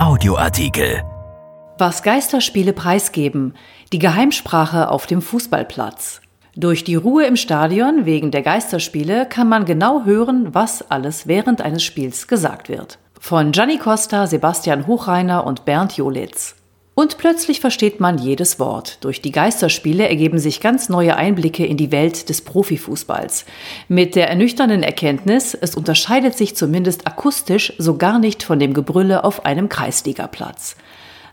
Audioartikel. Was Geisterspiele preisgeben. Die Geheimsprache auf dem Fußballplatz. Durch die Ruhe im Stadion wegen der Geisterspiele kann man genau hören, was alles während eines Spiels gesagt wird. Von Gianni Costa, Sebastian Hochreiner und Bernd Jolitz. Und plötzlich versteht man jedes Wort. Durch die Geisterspiele ergeben sich ganz neue Einblicke in die Welt des Profifußballs. Mit der ernüchternden Erkenntnis, es unterscheidet sich zumindest akustisch so gar nicht von dem Gebrülle auf einem Kreisligaplatz.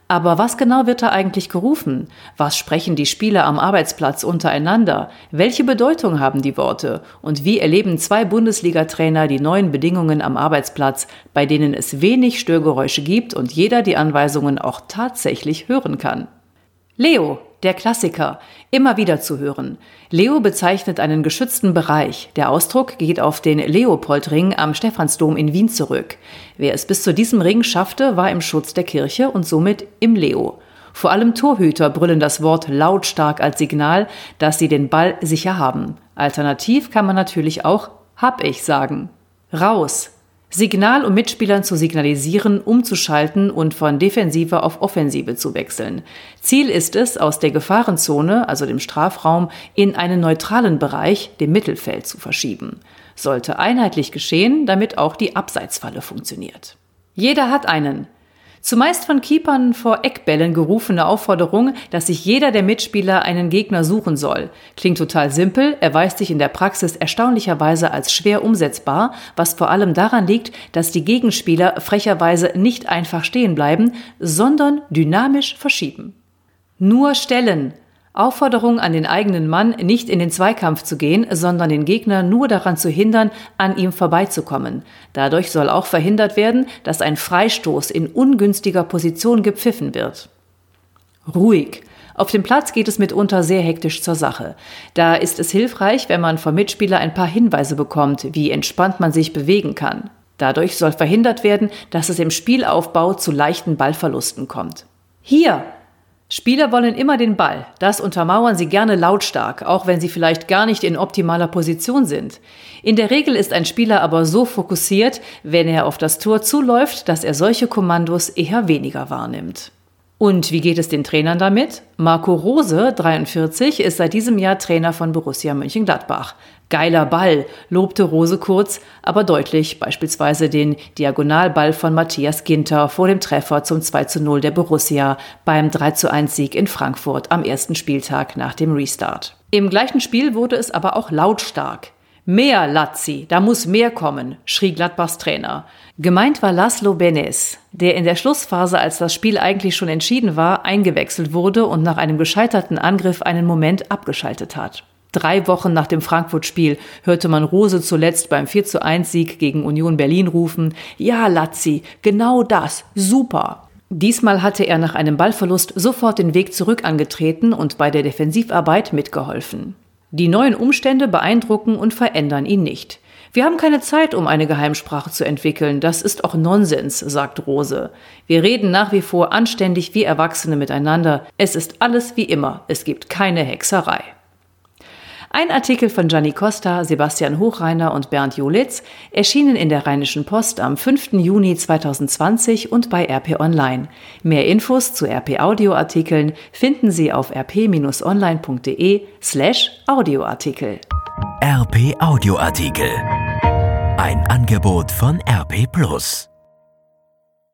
Aber was genau wird da eigentlich gerufen? Was sprechen die Spieler am Arbeitsplatz untereinander? Welche Bedeutung haben die Worte? Und wie erleben zwei Bundesliga-Trainer die neuen Bedingungen am Arbeitsplatz, bei denen es wenig Störgeräusche gibt und jeder die Anweisungen auch tatsächlich hören kann? Leo, der Klassiker, immer wieder zu hören. Leo bezeichnet einen geschützten Bereich. Der Ausdruck geht auf den Leopoldring am Stephansdom in Wien zurück. Wer es bis zu diesem Ring schaffte, war im Schutz der Kirche und somit im Leo. Vor allem Torhüter brüllen das Wort lautstark als Signal, dass sie den Ball sicher haben. Alternativ kann man natürlich auch hab ich sagen. Raus, Signal, um Mitspielern zu signalisieren, umzuschalten und von Defensive auf Offensive zu wechseln. Ziel ist es, aus der Gefahrenzone, also dem Strafraum, in einen neutralen Bereich, dem Mittelfeld, zu verschieben. Sollte einheitlich geschehen, damit auch die Abseitsfalle funktioniert. Jeder hat einen. Zumeist von Keepern vor Eckbällen gerufene Aufforderung, dass sich jeder der Mitspieler einen Gegner suchen soll. Klingt total simpel, erweist sich in der Praxis erstaunlicherweise als schwer umsetzbar, was vor allem daran liegt, dass die Gegenspieler frecherweise nicht einfach stehen bleiben, sondern dynamisch verschieben. Nur stellen, Aufforderung an den eigenen Mann, nicht in den Zweikampf zu gehen, sondern den Gegner nur daran zu hindern, an ihm vorbeizukommen. Dadurch soll auch verhindert werden, dass ein Freistoß in ungünstiger Position gepfiffen wird. Ruhig. Auf dem Platz geht es mitunter sehr hektisch zur Sache. Da ist es hilfreich, wenn man vom Mitspieler ein paar Hinweise bekommt, wie entspannt man sich bewegen kann. Dadurch soll verhindert werden, dass es im Spielaufbau zu leichten Ballverlusten kommt. Hier, Spieler wollen immer den Ball. Das untermauern sie gerne lautstark, auch wenn sie vielleicht gar nicht in optimaler Position sind. In der Regel ist ein Spieler aber so fokussiert, wenn er auf das Tor zuläuft, dass er solche Kommandos eher weniger wahrnimmt. Und wie geht es den Trainern damit? Marco Rose, 43, ist seit diesem Jahr Trainer von Borussia Mönchengladbach. Geiler Ball, lobte Rose kurz, aber deutlich, beispielsweise den Diagonalball von Matthias Ginter vor dem Treffer zum 2 zu 0 der Borussia beim 3 zu 1 Sieg in Frankfurt am ersten Spieltag nach dem Restart. Im gleichen Spiel wurde es aber auch lautstark. Mehr Lazzi, da muss mehr kommen, schrie Gladbachs Trainer. Gemeint war Laszlo Benes, der in der Schlussphase, als das Spiel eigentlich schon entschieden war, eingewechselt wurde und nach einem gescheiterten Angriff einen Moment abgeschaltet hat. Drei Wochen nach dem Frankfurt-Spiel hörte man Rose zuletzt beim 4 zu 1 Sieg gegen Union Berlin rufen, ja, Lazzi, genau das, super. Diesmal hatte er nach einem Ballverlust sofort den Weg zurück angetreten und bei der Defensivarbeit mitgeholfen. Die neuen Umstände beeindrucken und verändern ihn nicht. Wir haben keine Zeit, um eine Geheimsprache zu entwickeln. Das ist auch Nonsens, sagt Rose. Wir reden nach wie vor anständig wie Erwachsene miteinander. Es ist alles wie immer. Es gibt keine Hexerei. Ein Artikel von Gianni Costa, Sebastian Hochreiner und Bernd Jolitz erschienen in der Rheinischen Post am 5. Juni 2020 und bei RP Online. Mehr Infos zu RP Audioartikeln finden Sie auf rp-online.de slash Audioartikel. RP Audioartikel. Ein Angebot von RP Plus.